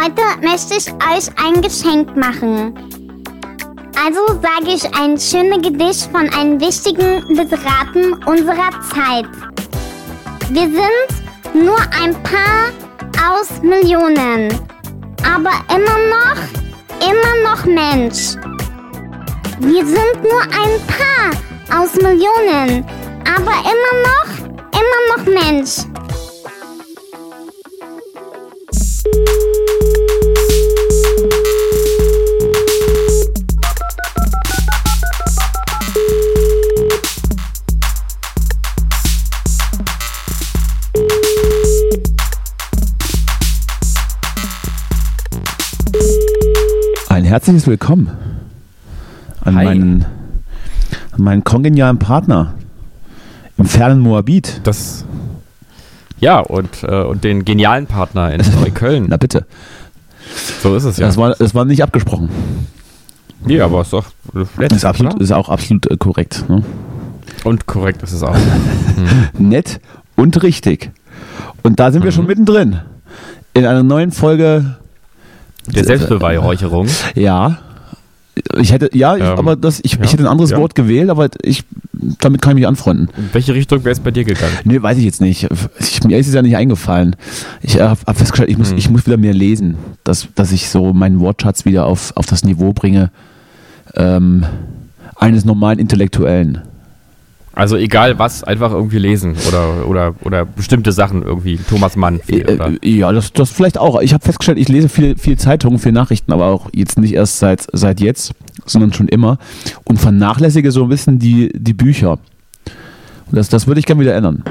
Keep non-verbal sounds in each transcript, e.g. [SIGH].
Heute möchte ich euch ein Geschenk machen. Also sage ich ein schönes Gedicht von einem wichtigen Literaten unserer Zeit. Wir sind nur ein paar aus Millionen, aber immer noch, immer noch Mensch. Wir sind nur ein paar aus Millionen, aber immer noch, immer noch Mensch. Herzliches Willkommen an Hi. meinen, an meinen kongenialen Partner im fernen Moabit. Das. Ja, und, äh, und den genialen Partner in [LAUGHS] Neukölln. Na bitte, So ist es ja. das, war, das war nicht abgesprochen. nee, aber ist doch nett, Ist, absolut, ist auch absolut äh, korrekt. Ne? Und korrekt ist es auch. [LAUGHS] Nett und richtig. Und da sind wir schon mittendrin. In einer neuen Folge. Der Selbstbeweihräucherung. Ja. Ich hätte, ja, ich, Ähm, aber das, ich, ja, ich hätte ein anderes ja. Wort gewählt, aber ich, damit kann ich mich anfreunden. In welche Richtung wäre es bei dir gegangen? Nee, weiß ich jetzt nicht. Ich, mir ist es ja nicht eingefallen. Ich habe hab festgestellt, ich muss, Hm. ich muss wieder mehr lesen, dass, dass ich so meinen Wortschatz wieder auf, auf das Niveau bringe ähm, eines normalen Intellektuellen. Also egal was, einfach irgendwie lesen oder, oder, oder bestimmte Sachen irgendwie. Thomas Mann. Viel, oder? Äh, ja, das, das vielleicht auch. Ich habe festgestellt, ich lese viel, viel Zeitungen, viel Nachrichten, aber auch jetzt nicht erst seit, seit jetzt, sondern schon immer und vernachlässige so ein bisschen die, die Bücher. Und das, das würde ich gerne wieder ändern.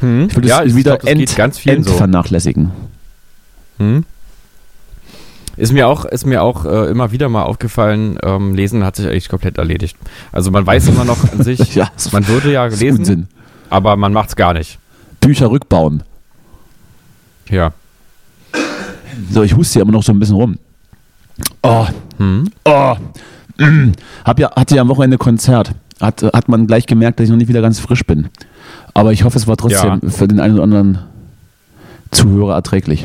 Hm? Ich würde ja, es wieder glaub, geht ganz vielen so. entvernachlässigen. Hm? Ist mir auch, ist mir auch äh, immer wieder mal aufgefallen, ähm, Lesen hat sich eigentlich komplett erledigt. Also man weiß immer noch an sich, [LAUGHS] Ja, man würde ja lesen, Unsinn. aber man macht es gar nicht. Bücher rückbauen. Ja. So, ich huste hier immer noch so ein bisschen rum. Oh, Hm? oh. Mm. Hab ja, hatte ja am Wochenende Konzert. Hat, hat man gleich gemerkt, dass ich noch nicht wieder ganz frisch bin. Aber ich hoffe, es war trotzdem für den einen oder anderen Zuhörer erträglich.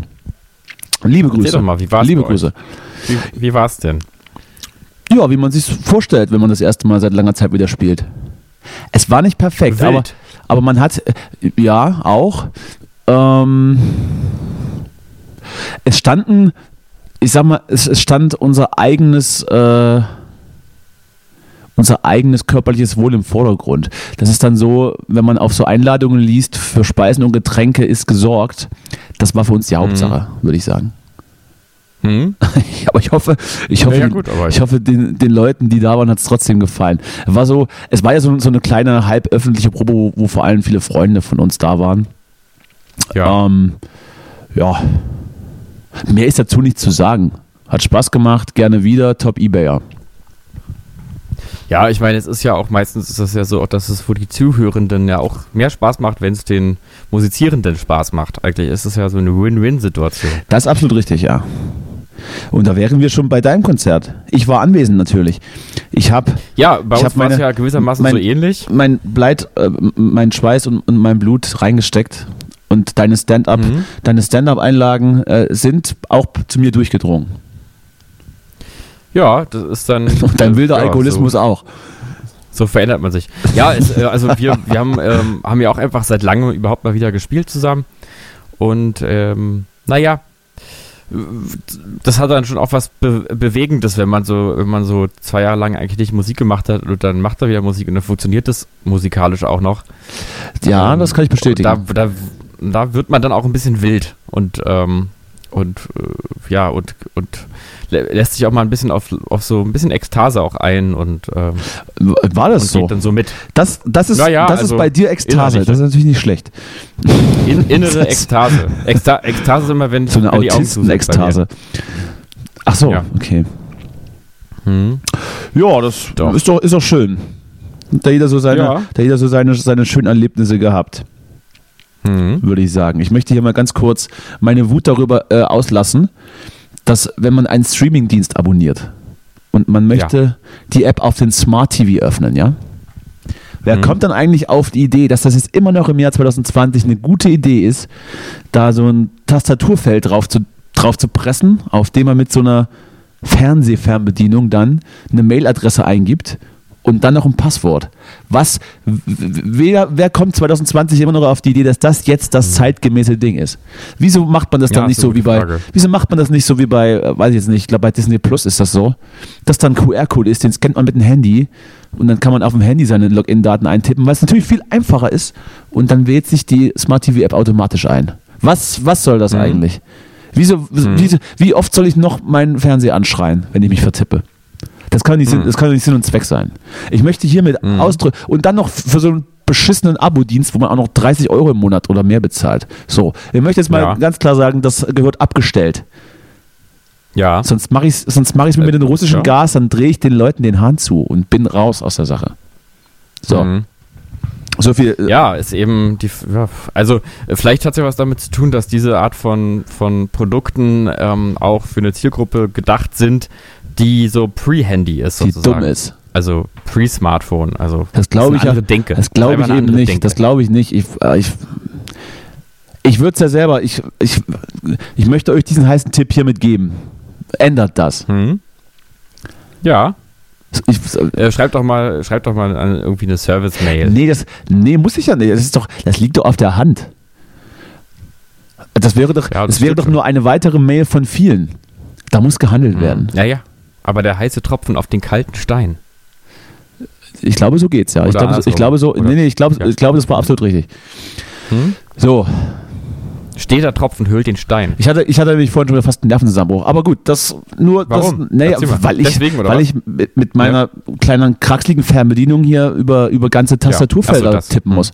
Liebe Grüße. doch mal, wie war's Liebe? Grüße. Wie, wie war es denn? Ja, wie man sich vorstellt, wenn man das erste Mal seit langer Zeit wieder spielt. Es war nicht perfekt, Wild. aber, aber man hat, äh, ja, auch. Ähm, es standen, ich sag mal, es, es stand unser eigenes, äh, unser eigenes körperliches Wohl im Vordergrund. Das ist dann so, wenn man auf so Einladungen liest, für Speisen und Getränke ist gesorgt. Das war für uns die Hauptsache, würde ich sagen. [LAUGHS] Hm? aber ich hoffe, ich hoffe, Ja, ja, gut, ich hoffe den, den Leuten, die da waren, hat es trotzdem gefallen. War so, es war ja so, so eine kleine halböffentliche Probe, wo, wo vor allem viele Freunde von uns da waren. Ja. Ähm, ja. Mehr ist dazu nicht zu sagen. Hat Spaß gemacht, gerne wieder, Top Ebayer. Ja, ich meine, es ist ja auch meistens ist das ja so, dass es für die Zuhörenden ja auch mehr Spaß macht, wenn es den Musizierenden Spaß macht. Eigentlich ist es ja so eine Win-Win-Situation. Das ist absolut richtig, ja. Und da wären wir schon bei deinem Konzert. Ich war anwesend natürlich. Ich habe Ja, bei Ich uns war es ja gewissermaßen mein- so ähnlich. mein Bleit, äh, mein Schweiß und, und mein Blut reingesteckt. Und deine Stand-up, Mhm. deine Stand-up-Einlagen äh, sind auch zu mir durchgedrungen. Ja, das ist dann. [LAUGHS] Und dein wilder ja, Alkoholismus So, auch. so verändert man sich. Ja, es, äh, also wir, wir haben, ähm, haben ja auch einfach seit langem überhaupt mal wieder gespielt zusammen. Und ähm, naja, das hat dann schon auch was Be Bewegendes, wenn man so, wenn man so zwei Jahre lang eigentlich nicht Musik gemacht hat und dann macht er wieder Musik und dann funktioniert das musikalisch auch noch. Ja, Ähm, das kann ich bestätigen. Da, da, da wird man dann auch ein bisschen wild und ähm, und äh, ja und und lässt sich auch mal ein bisschen auf, auf so ein bisschen Ekstase auch ein und, ähm, War das und so? geht dann so mit. Das, das, ist, Ja, ja, das also ist bei dir Ekstase. Das ist natürlich nicht schlecht. In, innere Ekstase. Eksta Ekstase ist immer, wenn, So eine wenn die Augen zu Autisten-Ekstase. Ach so, Ja. okay. Hm. Ja, das Doch. Ist, doch, ist doch schön. Da jeder so seine, Ja. da jeder so seine, seine schönen Erlebnisse gehabt, Hm. würde ich sagen. Ich möchte hier mal ganz kurz meine Wut darüber äh, auslassen, dass wenn man einen Streamingdienst abonniert und man möchte die App auf den Smart TV öffnen, ja? Wer Mhm. kommt dann eigentlich auf die Idee, dass das jetzt immer noch im Jahr 2020 eine gute Idee ist, da so ein Tastaturfeld drauf zu drauf zu pressen, auf dem man mit so einer Fernsehfernbedienung dann eine Mailadresse eingibt und dann noch ein Passwort. Was, wer, wer kommt 2020 immer noch auf die Idee, dass das jetzt das zeitgemäße Ding ist? Wieso macht man das dann Ja, nicht so wie bei, Frage. wieso macht man das nicht so wie bei, äh, weiß ich jetzt nicht, ich glaube bei Disney Plus ist das so, dass dann QR-Code ist, den scannt man mit dem Handy und dann kann man auf dem Handy seine Login-Daten eintippen, weil es natürlich viel einfacher ist und dann wählt sich die Smart TV-App automatisch ein. Was, was soll das Mhm. eigentlich? Wieso, wie, wie oft soll ich noch meinen Fernseher anschreien, wenn ich mich vertippe? Das kann, nicht Sinn, Mhm. das kann nicht Sinn und Zweck sein. Ich möchte hiermit ausdrücken und dann noch für so einen beschissenen Abo-Dienst, wo man auch noch 30 Euro im Monat oder mehr bezahlt. So, ich möchte jetzt mal Ja. ganz klar sagen, das gehört abgestellt. Ja. Sonst mache ich es sonst mach ich's mir mit dem Äh, russischen ja. Gas, dann drehe ich den Leuten den Hahn zu und bin raus aus der Sache. So, Mhm. so viel. äh, Ja, ist eben die. Ja, also, äh, vielleicht hat es ja was damit zu tun, dass diese Art von, von Produkten ähm, auch für eine Zielgruppe gedacht sind, die so pre-Handy ist, die sozusagen. dumm ist. Also pre-Smartphone. Also, Das glaube ich andere Denke. Das glaube ich eben nicht. Denke. Das glaube ich nicht. Ich, äh, ich, ich würde es ja selber, ich, ich, ich möchte euch diesen heißen Tipp hiermit geben. Ändert das. Hm? Ja. Ich, Äh, schreibt doch mal, schreibt doch mal an irgendwie eine Service-Mail. nee, das, nee, muss ich ja nicht. Das, ist doch, das liegt doch auf der Hand. Das wäre doch, Ja, das das wäre doch schon. nur eine weitere Mail von vielen. Da muss gehandelt werden. Ja, ja. Aber der heiße Tropfen auf den kalten Stein. Ich glaube, so geht's ja. Ich glaube, so- ich glaube so, Oder- nee, nee, ich glaube, Ja. ich glaube, das war absolut richtig. Hm? So, Steter Tropfen höhlt den Stein. ich hatte, ich hatte nämlich vorhin schon fast einen Nervenzusammenbruch. Aber gut, das nur, Warum? das, naja, weil ich, Deswegen, weil was? ich mit, mit meiner kleinen kraxeligen Fernbedienung hier über, über ganze Tastaturfelder Ach so, tippen Hm. muss.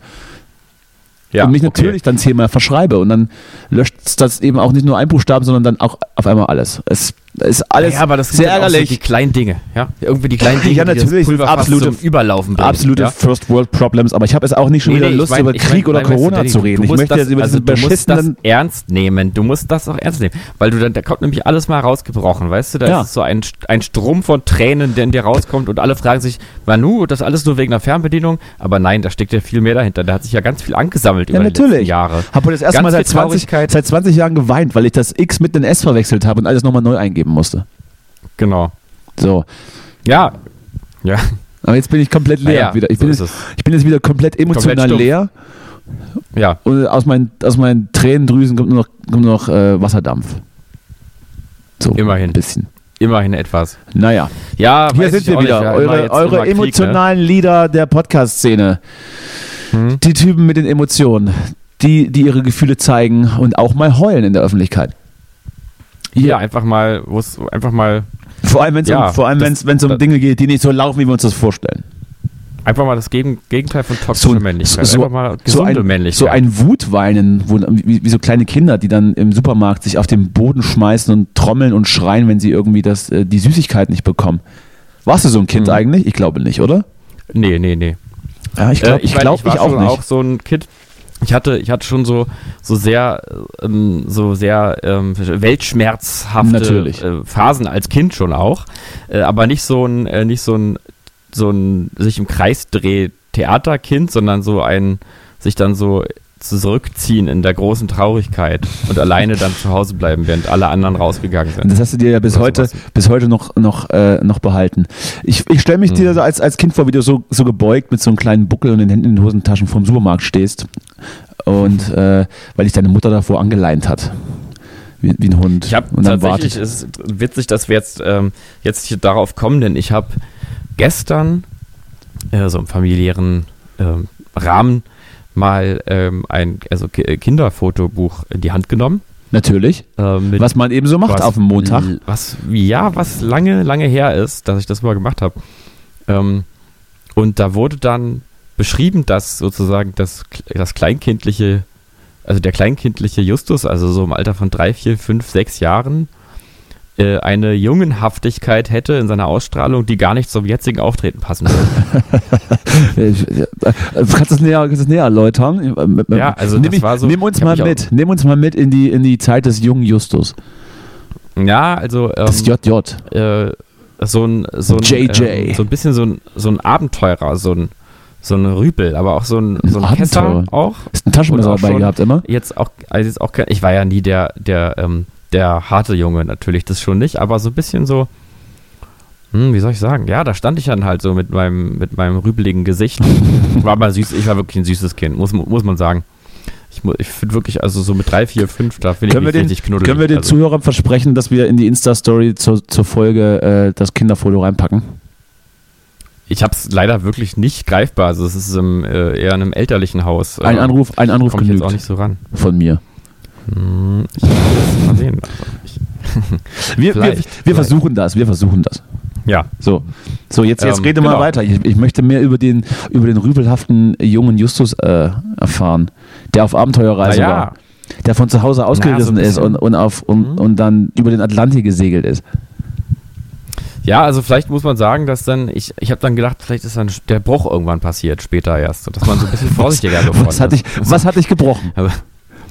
Ja, und mich okay. natürlich dann zehnmal verschreibe und dann löscht das eben auch nicht nur ein Buchstaben, sondern dann auch auf einmal alles. Es ist alles ja, aber das sind sehr ärgerlich. So die kleinen Dinge, ja? Irgendwie die kleinen Dinge, Ja, die natürlich, das Pulver absolute- Überlaufen bringen. Absolute ja? First World Problems, aber ich habe es auch nicht schon Nee, wieder nee, ich Lust, mein- über Krieg mein- oder mein, Corona zu reden. Ich möchte das, jetzt über also diesen du musst das ernst nehmen. Du musst das auch ernst nehmen, weil du dann da kommt nämlich alles mal rausgebrochen, weißt du? Da Ja. ist so ein, ein Strom von Tränen, der in dir rauskommt und alle fragen sich, Manu, das alles nur wegen der Fernbedienung? Aber nein, da steckt ja viel mehr dahinter. Da hat sich ja ganz viel angesammelt Ja, über die letzten natürlich. Jahre. Habe das erste Ganz Mal seit viel 20, Traurigkeit. seit 20 Jahren geweint, weil ich das X mit den S verwechselt habe und alles nochmal neu eingeben musste. Genau. So. Ja. Ja. Aber jetzt bin ich komplett leer Naja, wieder. Ich bin, jetzt, ich bin jetzt wieder komplett emotional stumpf. leer Ja. und aus meinen, aus meinen Tränendrüsen kommt nur noch, kommt nur noch äh, Wasserdampf. So, Immerhin. Ein bisschen. Immerhin etwas. Naja, Ja, hier sind wir wieder. ja, eure eure Krieg, ne? emotionalen Lieder der Podcast-Szene. Hm? Die Typen mit den Emotionen. Die, die ihre Gefühle zeigen und auch mal heulen in der Öffentlichkeit. Ja, einfach mal, wo es einfach mal, Vor allem, wenn es Ja, um, vor allem, das- wenn's, um Dinge geht, die nicht so laufen, wie wir uns das vorstellen. einfach mal das Gegen- Gegenteil von toxischer So- Männlichkeit. so- einfach mal So gesunde ein, Männlichkeit. so ein Wutweinen, wo, wie, wie so kleine Kinder, die dann im Supermarkt sich auf den Boden schmeißen und trommeln und schreien, wenn sie irgendwie das, äh, die Süßigkeit nicht bekommen. Warst du so ein Kind Mhm. eigentlich? Ich glaube nicht, oder? nee, nee, nee. Ja, ich glaube Äh, ich mein, glaub, ich war auch nicht. auch so ein Kind. Ich hatte, ich hatte schon so, so sehr, ähm, so sehr ähm, weltschmerzhafte äh, Phasen als Kind schon auch, äh, aber nicht so ein, äh, nicht so ein, so ein sich im Kreis dreh Theaterkind, sondern so ein sich dann so zurückziehen in der großen Traurigkeit und alleine dann zu Hause bleiben, während alle anderen rausgegangen sind. das hast du dir ja bis Oder heute, sowas. bis heute noch, noch, äh, noch behalten. Ich, ich stelle mich Mhm. dir so als, als Kind vor, wie du so, so gebeugt mit so einem kleinen Buckel und den Händen in den Hosentaschen vom Supermarkt stehst. Und äh, weil dich deine Mutter davor angeleint hat. Wie, wie ein Hund. Ich habe tatsächlich, es ist witzig, dass wir jetzt, ähm, jetzt hier darauf kommen, denn ich habe gestern äh, so im familiären ähm, Rahmen mal ähm, ein also Ki- Kinderfotobuch in die Hand genommen. Natürlich. ähm, Was man eben so macht was- auf dem Montag. Was, ja, was lange, lange her ist, dass ich das mal gemacht habe. Ähm, und da wurde dann beschrieben, dass sozusagen das, das kleinkindliche, also der kleinkindliche Justus, also so im Alter von drei, vier, fünf, sechs Jahren, äh, eine Jungenhaftigkeit hätte in seiner Ausstrahlung, die gar nicht zum jetzigen Auftreten passen würde. [LAUGHS] Ich- äh, Kannst du es näher, kannst näher erläutern? Ja, also nimm, war so- nimm uns ich mal mit. Nimm uns mal mit in die, in die Zeit des jungen Justus. ja, also ähm, Das JJ. äh, so ein, so ein, JJ. Ähm, so ein bisschen so ein, so ein Abenteurer, so ein, so ein Rüpel, aber auch so ein, so ein Kesser auch. Ist ein Taschenmesser dabei gehabt immer? Jetzt auch, also jetzt auch ich war ja nie der, der, ähm, der harte Junge natürlich, das schon nicht, aber so ein bisschen so, hm, wie soll ich sagen? Ja, da stand ich dann halt so mit meinem, mit meinem rübeligen Gesicht. [LAUGHS] War mal süß, ich war wirklich ein süßes Kind, muss, muss man sagen. Ich, ich finde wirklich, also so mit drei, vier, fünf, da finde ich mich den, richtig knuddelig. Können wir den also. Zuhörern versprechen, dass wir in die Insta-Story zur, zur Folge äh, das Kinderfoto reinpacken? Ich habe es leider wirklich nicht greifbar. Also es ist im, äh, eher in einem elterlichen Haus. Ein Äh, Anruf, ein Anruf genügt jetzt auch nicht so ran. von mir. Hm, ich mal sehen. Also [LAUGHS] ich, Wir, wir, Vielleicht, wir vielleicht. versuchen das, wir versuchen das. ja, So, so jetzt, jetzt Ähm, rede mal genau. weiter. Ich, ich möchte mehr über den, über den rübelhaften jungen Justus äh, erfahren, der auf Abenteuerreise naja. war. Der von zu Hause ausgerissen ein ist und, und, auf, und, Mhm. und dann über den Atlantik gesegelt ist. Ja, also vielleicht muss man sagen, dass dann, ich, ich habe dann gedacht, vielleicht ist dann der Bruch irgendwann passiert, später erst. Und dass man so ein bisschen [LAUGHS] vorsichtiger geworden Was hat, ist. dich, was hat dich gebrochen? Also,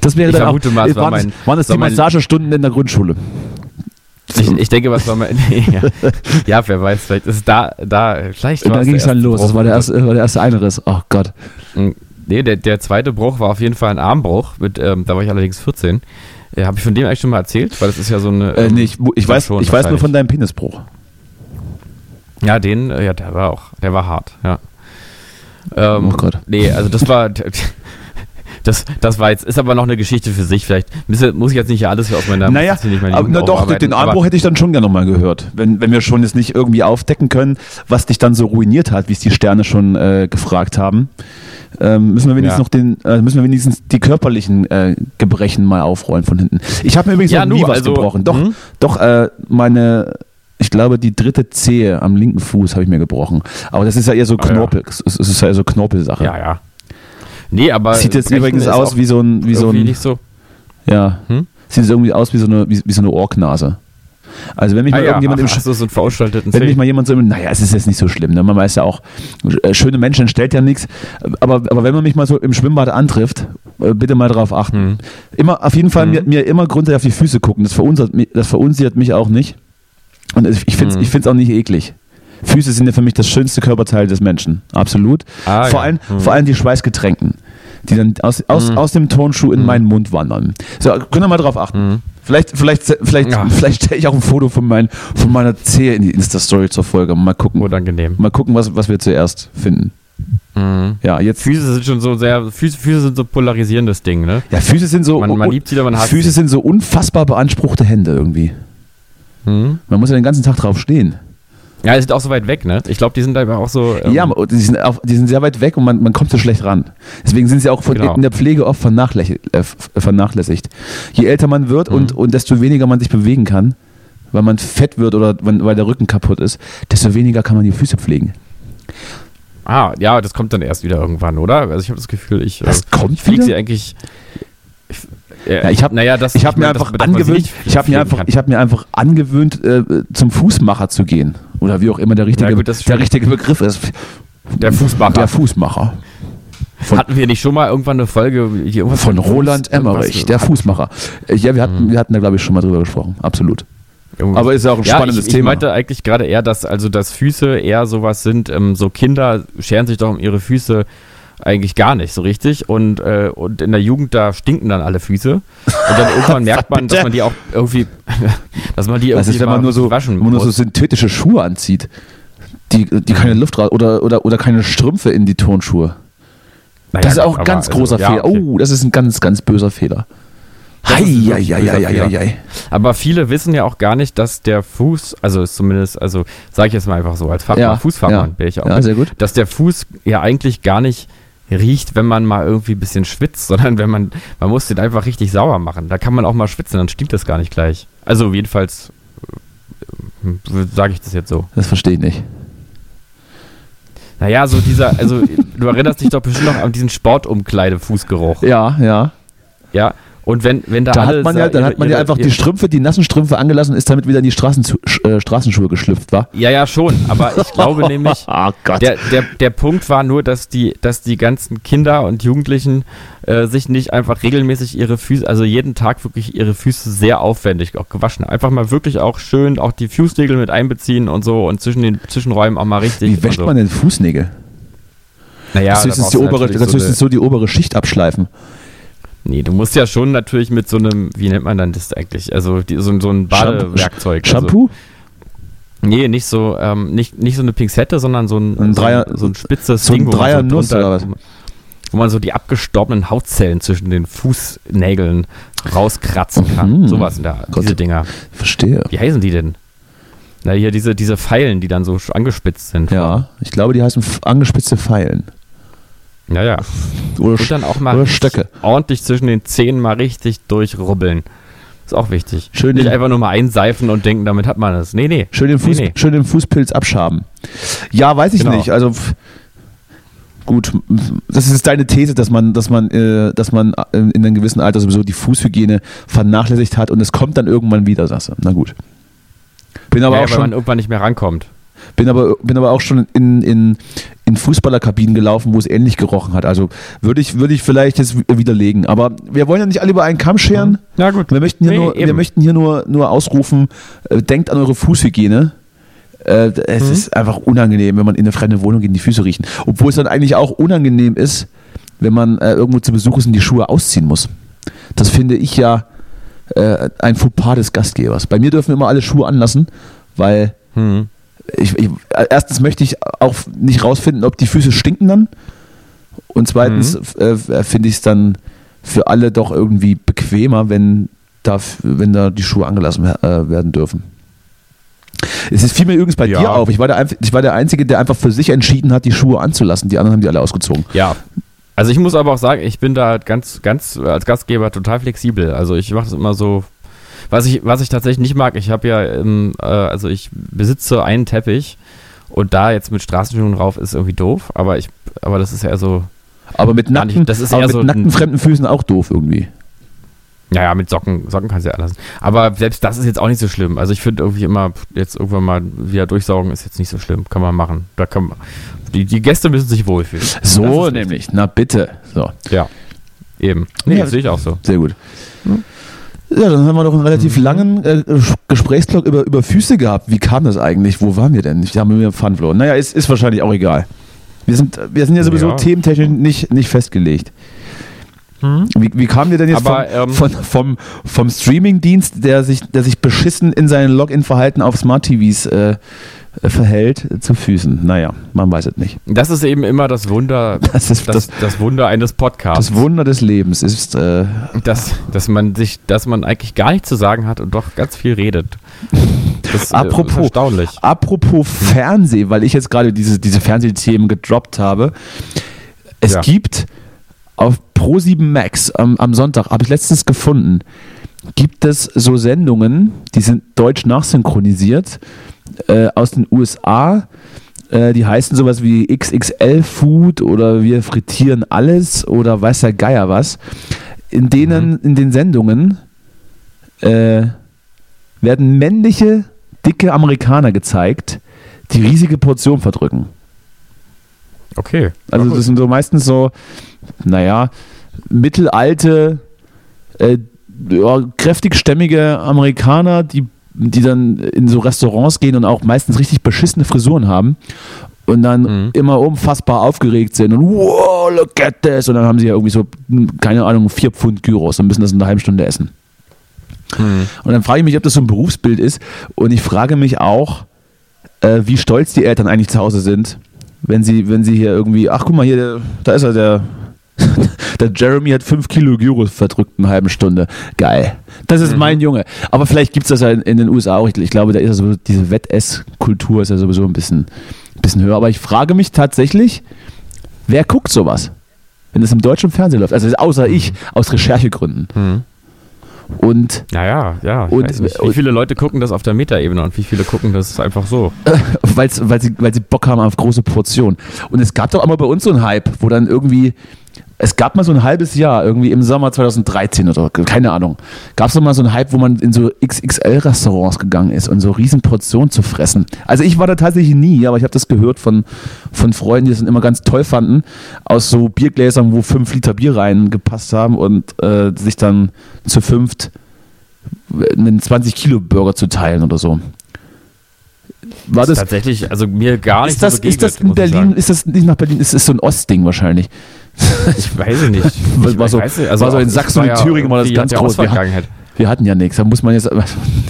Das wäre Ich dann vermute auch, mal, es war das, mein- waren das die mein- Massagestunden in der Grundschule? ich, ich denke, was war mal. [LAUGHS] Nee, ja. ja, wer weiß, vielleicht ist da, da, vielleicht Und war dann es ging es dann los. Das Bruch. war der erste, war der erste Einriss. Oh Gott. Nee, der, der zweite Bruch war auf jeden Fall ein Armbruch. Mit, ähm, da war ich allerdings 14. Äh, habe ich von dem eigentlich schon mal erzählt? Weil das ist ja so eine. Äh, ähm, nee, ich, ich, das weiß, ich weiß nur von deinem Penisbruch. Ja, den, äh, ja, der war auch, der war hart, ja. Ähm, Oh Gott. Nee, also das war, [LAUGHS] das, das war jetzt, ist aber noch eine Geschichte für sich. Vielleicht muss ich jetzt nicht alles aus meiner, Naja, nicht meine aber, na doch, den aber- hätte ich dann schon gerne nochmal gehört. Wenn, wenn wir schon jetzt nicht irgendwie aufdecken können, was dich dann so ruiniert hat, wie es die Sterne schon äh, gefragt haben, ähm, müssen, wir wenigstens Ja. noch den, äh, müssen wir wenigstens die körperlichen äh, Gebrechen mal aufrollen von hinten. Ich habe mir übrigens Ja, noch nie was also, gebrochen. Doch, hm? doch äh, meine, ich glaube, die dritte Zehe am linken Fuß habe ich mir gebrochen. Aber das ist ja eher so Ah, ja. Knorpel. Es ist ja eher so Knorpelsache. Ja, ja. Nee, aber. Sieht jetzt übrigens aus wie so ein, wie so ein, nicht so. ja, Hm? sieht jetzt irgendwie aus wie so eine, wie, wie so eine Ohrgnase. Also wenn mich mal Ah, ja, irgendjemand im ach, so, so Wenn mich mal jemand so, naja, es ist jetzt nicht so schlimm, ne? man weiß ja auch, äh, schöne Menschen stellt ja nichts, aber, aber wenn man mich mal so im Schwimmbad antrifft, äh, bitte mal darauf achten. Hm. Immer, auf jeden Fall Mhm. mir, mir immer grundsätzlich auf die Füße gucken, das verunsichert, mich- das verunsichert mich auch nicht und ich finde es Mhm. ich find's auch nicht eklig. Füße sind ja für mich das schönste Körperteil des Menschen, absolut. Ah, vor, ja. allem, Mhm. vor allem die Schweißgetränken, die dann aus, aus, Mhm. aus dem Turnschuh in meinen Mund wandern. So, können wir mal drauf achten. Mhm. Vielleicht, vielleicht, vielleicht, Ja. vielleicht stelle ich auch ein Foto von, mein, von meiner Zehe in die Insta-Story zur Folge. Mal gucken. Unangenehm. Mal gucken, was, was wir zuerst finden. Mhm. Ja, jetzt. Füße sind schon so sehr, Füße, Füße sind so polarisierendes Ding, ne? Ja, Füße sind so. Man, man liebt sie, aber man hasst Füße sie. sind so unfassbar beanspruchte Hände irgendwie. Mhm. Man muss ja den ganzen Tag drauf stehen. Ja, die sind auch so weit weg, ne? Ich glaube, die sind einfach auch so. ähm, ja, die sind, auch, die sind sehr weit weg und man, man kommt so schlecht ran. Deswegen sind sie auch von, Genau. in der Pflege oft vernachlässigt. Äh, vernachlässigt. Je älter man wird und, Mhm. und desto weniger man sich bewegen kann, weil man fett wird oder weil der Rücken kaputt ist, desto weniger kann man die Füße pflegen. Ah, ja, das kommt dann erst wieder irgendwann, oder? Also ich habe das Gefühl, ich, Das äh, kommt ich fliege wieder? sie eigentlich. Ich, Ja, ich hab- naja, das, Ich habe mir meine, einfach angewöhnt, ich habe mir einfach, kann. ich habe mir einfach angewöhnt, äh, zum Fußmacher zu gehen oder wie auch immer der richtige, gut, der richtige Begriff ist. Der Fußmacher. Der Fußmacher von- Hatten wir nicht schon mal irgendwann eine Folge von Roland Emmerich, der Fußmacher. Äh, Ja, wir hatten, wir hatten da glaube ich schon mal drüber gesprochen, absolut. Aber ist ja auch ein ja, spannendes ich, ich Thema. meinte eigentlich gerade eher, dass also dass Füße eher sowas sind, ähm, so Kinder scheren sich doch um ihre Füße eigentlich gar nicht so richtig und, äh, und in der Jugend da stinken dann alle Füße und dann [LAUGHS] irgendwann merkt man, dass man die auch irgendwie, [LAUGHS] dass man die irgendwie ist, wenn man nur so, waschen nur so muss. synthetische Schuhe anzieht, die, die keine Luft raus oder, oder, oder keine Strümpfe in die Turnschuhe? Naja, Das ist auch ein aber ganz also, großer ja, Fehler. okay. Oh, das ist ein ganz, ganz böser Fehler. Heieieiei. Aber viele wissen ja auch gar nicht, dass der Fuß, also ist zumindest, also sage ich jetzt mal einfach so, als Fachmann, Ja, Fußfachmann ja. bin ich auch, Ja, sehr gut. dass der Fuß ja eigentlich gar nicht riecht, wenn man mal irgendwie ein bisschen schwitzt, [LAUGHS] sondern wenn man, man muss den einfach richtig sauer machen. Da kann man auch mal schwitzen, dann stinkt das gar nicht gleich. Also jedenfalls äh, sage ich das jetzt so. Das verstehe ich nicht. Naja, so dieser, also du erinnerst dich doch bestimmt noch an diesen Sportumkleidefußgeruch. Ja, ja. Ja. Und wenn, wenn da Da hat man ja, dann ihre- hat man ja ihre- einfach die ihre- Strümpfe, die nassen Strümpfe angelassen und ist damit wieder in die Straßen, äh, Straßenschuhe geschlüpft, war. Ja, ja, schon. Aber ich [LAUGHS] glaube nämlich, Oh Gott. der, der, der Punkt war nur, dass die, dass die ganzen Kinder und Jugendlichen äh, sich nicht einfach regelmäßig ihre Füße, also jeden Tag wirklich ihre Füße sehr aufwendig auch gewaschen. Einfach mal wirklich auch schön auch die Fußnägel mit einbeziehen und so und zwischen den Zwischenräumen auch mal richtig. Wie wäscht so. man denn Fußnägel? Naja, das da höchstens, die obere, das höchstens so die obere Schicht abschleifen. Nee, du musst ja schon natürlich mit so einem, wie nennt man dann das eigentlich? Also die, so, so ein Badewerkzeug. Also Shampoo? Also, nee, nicht so, ähm, nicht, nicht so eine Pinzette, sondern so ein, ein, Dreier, so, ein spitzes so Ding, ein Dreier so Nuss oder was? Wo man so die abgestorbenen Hautzellen zwischen den Fußnägeln rauskratzen kann. Mhm. Sowas in der, Gott, diese Dinger. Verstehe. Wie heißen die denn? Na, hier diese, diese Pfeilen, die dann so angespitzt sind. Ja, ich glaube, die heißen angespitzte Pfeilen. Ja, ja. Oder, Und dann auch mal Stöcke. ordentlich zwischen den Zähnen mal richtig durchrubbeln. Ist auch wichtig. Schön Nicht einfach nur mal einseifen und denken, damit hat man es. Nee, nee. Schön den, Fuß, nee, nee. Schön den Fußpilz abschaben. Ja, weiß ich genau. nicht. Also gut, das ist deine These, dass man, dass man, äh, dass man äh, in einem gewissen Alter sowieso die Fußhygiene vernachlässigt hat und es kommt dann irgendwann wieder, sagst du. Na gut. Bin aber ja, auch schon, man irgendwann nicht mehr rankommt. Bin aber, bin aber auch schon in, in, in Fußballerkabinen gelaufen, wo es ähnlich gerochen hat. Also würde ich, würde ich vielleicht jetzt widerlegen. Aber wir wollen ja nicht alle über einen Kamm scheren. Ja, gut. Wir möchten hier, nee, nur, wir möchten hier nur, nur ausrufen, äh, denkt an eure Fußhygiene. Äh, es mhm. ist einfach unangenehm, wenn man in eine fremde Wohnung geht, die Füße riechen. Obwohl es dann eigentlich auch unangenehm ist, wenn man äh, irgendwo zu Besuch ist und die Schuhe ausziehen muss. Das finde ich ja äh, ein Fauxpas des Gastgebers. Bei mir dürfen immer alle Schuhe anlassen, weil mhm. Ich, ich, erstens möchte ich auch nicht rausfinden, ob die Füße stinken dann. Und zweitens mhm. äh, finde ich es dann für alle doch irgendwie bequemer, wenn da, wenn da die Schuhe angelassen äh, werden dürfen. Es ist vielmehr übrigens bei ja. dir auf. Ich war, der, ich war der Einzige, der einfach für sich entschieden hat, die Schuhe anzulassen. Die anderen haben die alle ausgezogen. Ja. Also ich muss aber auch sagen, ich bin da ganz, ganz als Gastgeber total flexibel. Also ich mache das immer so. Was ich, was ich tatsächlich nicht mag, ich habe ja, ähm, äh, also ich besitze einen Teppich und da jetzt mit Straßenschuhen drauf ist irgendwie doof, aber ich, aber das ist ja so. Aber mit nackten, das ist eher mit so nackten fremden Füßen auch doof irgendwie. Ja, ja, mit Socken, Socken kannst du ja lassen. Aber selbst das ist jetzt auch nicht so schlimm. Also ich finde irgendwie immer, jetzt irgendwann mal wieder durchsaugen ist jetzt nicht so schlimm. Kann man machen. Da kann man, die, die Gäste müssen sich wohlfühlen. So nämlich, na bitte. So. Ja, eben. Nee, ja, das sehe ich auch so. Sehr gut. Hm? Ja, dann haben wir doch einen relativ mhm. langen äh, Gesprächsblock über, über Füße gehabt. Wie kam das eigentlich? Wo waren wir denn? Ich habe mir Pfand verloren. Naja, ist, ist wahrscheinlich auch egal. Wir sind, wir sind ja sowieso ja. thementechnisch nicht, nicht festgelegt. Hm? Wie, wie kam dir denn jetzt Aber, vom, ähm, von, vom, vom Streaming-Dienst, der sich, der sich beschissen in seinem Login-Verhalten auf Smart TVs äh, verhält, zu Füßen? Naja, man weiß es nicht. Das ist eben immer das Wunder, [LAUGHS] das, ist, das, das, das Wunder eines Podcasts. Das Wunder des Lebens ist, äh, dass, dass man sich, dass man eigentlich gar nichts zu sagen hat und doch ganz viel redet. Das apropos, ist erstaunlich. Apropos Fernseh, weil ich jetzt gerade diese, diese Fernsehthemen gedroppt habe. Es ja. gibt auf Pro7 Max am, am Sonntag, habe ich letztens gefunden, gibt es so Sendungen, die sind deutsch nachsynchronisiert äh, aus den USA. Äh, die heißen sowas wie XXL Food oder wir frittieren alles oder weiß der Geier was. In denen, mhm. in den Sendungen äh, werden männliche, dicke Amerikaner gezeigt, die riesige Portion verdrücken. Okay. Also das sind so meistens so, naja, mittelalte, äh, ja, kräftigstämmige Amerikaner, die, die dann in so Restaurants gehen und auch meistens richtig beschissene Frisuren haben und dann mhm. immer unfassbar aufgeregt sind und wow, look at this und dann haben sie ja irgendwie so, keine Ahnung, vier Pfund Gyros und müssen das in einer halben Stunde essen. Mhm. Und dann frage ich mich, ob das so ein Berufsbild ist und ich frage mich auch, äh, wie stolz die Eltern eigentlich zu Hause sind, wenn sie, wenn sie hier irgendwie, ach guck mal hier, da ist er, der, der Jeremy hat 5 Kilo Gyros verdrückt in einer halben Stunde. Geil. Das ist mhm. mein Junge. Aber vielleicht gibt es das ja in, in, den USA auch. Ich, ich glaube, da ist ja so, diese Wettess-Kultur ist ja sowieso ein bisschen, bisschen höher. Aber ich frage mich tatsächlich, wer guckt sowas? Wenn es im deutschen Fernsehen läuft. Also außer mhm. ich, aus Recherchegründen. Mhm. Und. Naja, ja. Und, wie viele Leute gucken das auf der Metaebene und wie viele gucken das einfach so? [LAUGHS] Weil's, weil, sie, weil sie Bock haben auf große Portionen. Und es gab doch einmal bei uns so einen Hype, wo dann irgendwie es gab mal so ein halbes Jahr, irgendwie im Sommer 2013 oder keine Ahnung, gab es mal so einen Hype, wo man in so XXL-Restaurants gegangen ist und so riesen Portionen zu fressen. Also ich war da tatsächlich nie, aber ich habe das gehört von, von Freunden, die das immer ganz toll fanden, aus so Biergläsern, wo fünf Liter Bier reingepasst haben und äh, sich dann zu fünft einen 20 Kilo Burger zu teilen oder so. War das, das tatsächlich, also mir gar nicht ist das, so begegnet, ist das in Berlin, ist das nicht nach Berlin, ist das so ein Ostding wahrscheinlich? [LAUGHS] ich weiß nicht. [LAUGHS] Ich war, so, weiß nicht. Also war so in Sachsen und Thüringen war das ganz groß. Wir, wir, hatten ja nichts, da muss man jetzt.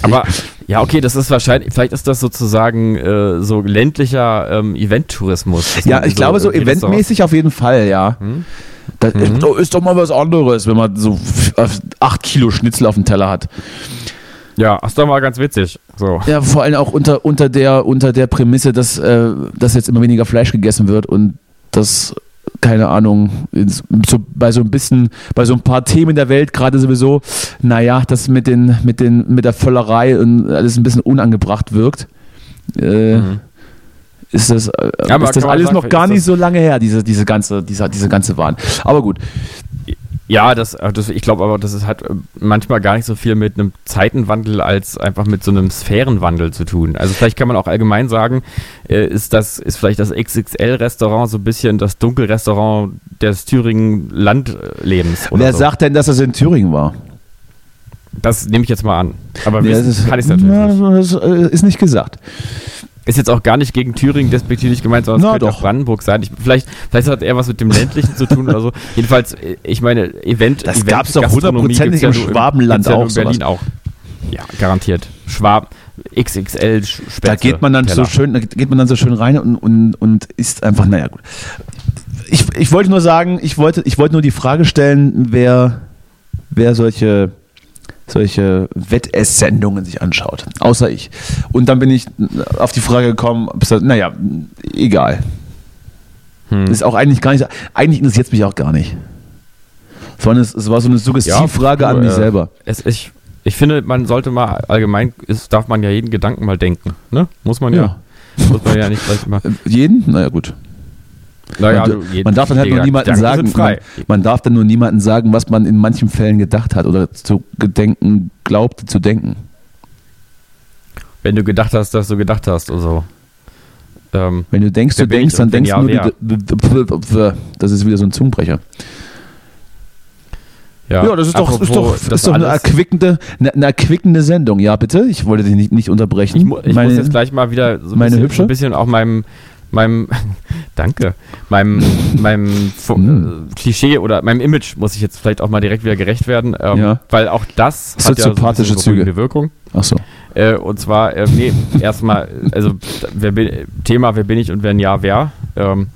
Aber ja, okay, das ist wahrscheinlich, vielleicht ist das sozusagen äh, so ländlicher ähm, Event-Tourismus. Ja, ich so glaube, so eventmäßig auf jeden Fall, ja. Hm? Das mhm. ist, ist doch mal was anderes, wenn man so acht Kilo Schnitzel auf dem Teller hat. Ja, ist doch mal ganz witzig. So. Ja, vor allem auch unter, unter, der, unter der Prämisse, dass, äh, dass jetzt immer weniger Fleisch gegessen wird und das, keine Ahnung, so, bei so ein bisschen, bei so ein paar Themen der Welt gerade sowieso, naja, das mit, den, mit, den, mit der Völlerei und alles ein bisschen unangebracht wirkt. Äh, mhm. Ist das, äh, ja, ist das alles noch gar nicht so lange her, diese, diese, ganze, diese, diese ganze Wahn. Aber gut. Ja, das, äh, das ich glaube aber, das ist, hat äh, manchmal gar nicht so viel mit einem Zeitenwandel als einfach mit so einem Sphärenwandel zu tun. Also vielleicht kann man auch allgemein sagen, äh, ist das, ist vielleicht das XXL-Restaurant so ein bisschen das Dunkelrestaurant des Thüringen Landlebens. Wer so. sagt denn, dass das in Thüringen war? Das nehme ich jetzt mal an. Aber ja, wissen, kann ich es natürlich na, nicht. Das ist nicht gesagt. Ist jetzt auch gar nicht gegen Thüringen despektierlich gemeint, sondern es könnte doch. auch Brandenburg sein. Ich, vielleicht, vielleicht hat er was mit dem ländlichen zu tun oder so. [LAUGHS] Jedenfalls, ich meine, Event. Das gab es doch hundertprozentig im Schwabenland ja auch. In Berlin auch. Ja, garantiert. Schwab, XXL Spätzle, Da geht man dann Teller. so schön, da geht man dann so schön rein und, und, und isst einfach, naja gut. Ich, ich wollte nur sagen, ich wollte, ich wollte nur die Frage stellen, wer, wer solche solche Wettesssendungen sich anschaut. Außer ich. Und dann bin ich auf die Frage gekommen, naja, egal. Hm. Ist auch eigentlich gar nicht, eigentlich interessiert es mich auch gar nicht. Es, es war so eine Suggestivfrage ja, an mich äh, selber. Es, ich, ich finde, man sollte mal allgemein, ist, darf man ja jeden Gedanken mal denken. Ne? Muss man ja. ja. Muss man ja nicht gleich [LAUGHS] mal. Jeden? Naja, gut. Naja, man, also man darf dann halt nur niemanden sagen, man, man, darf dann nur niemanden sagen, was man in manchen Fällen gedacht hat oder zu gedenken, glaubte zu denken. Wenn du gedacht hast, dass du gedacht hast oder so. Ähm, wenn du denkst, du denkst, dann denkst du nur, du, das ist wieder so ein Zungenbrecher. Ja, ja das ist doch, ist doch, ist doch eine, erquickende, eine, eine, erquickende Sendung. Ja, bitte, ich wollte dich nicht, nicht unterbrechen. Ich, ich meine, muss jetzt gleich mal wieder so ein, meine bisschen, Hübsche? ein bisschen auch meinem meinem, [LAUGHS] danke, meinem, [LAUGHS] meinem mhm. Klischee oder meinem Image muss ich jetzt vielleicht auch mal direkt wieder gerecht werden, ähm, ja. weil auch das, das hat ja so Züge. Wirkung. Ach so. Äh, und zwar, äh, nee, erstmal, also wer bin, Thema, wer bin ich und wenn ja, wer. Ähm,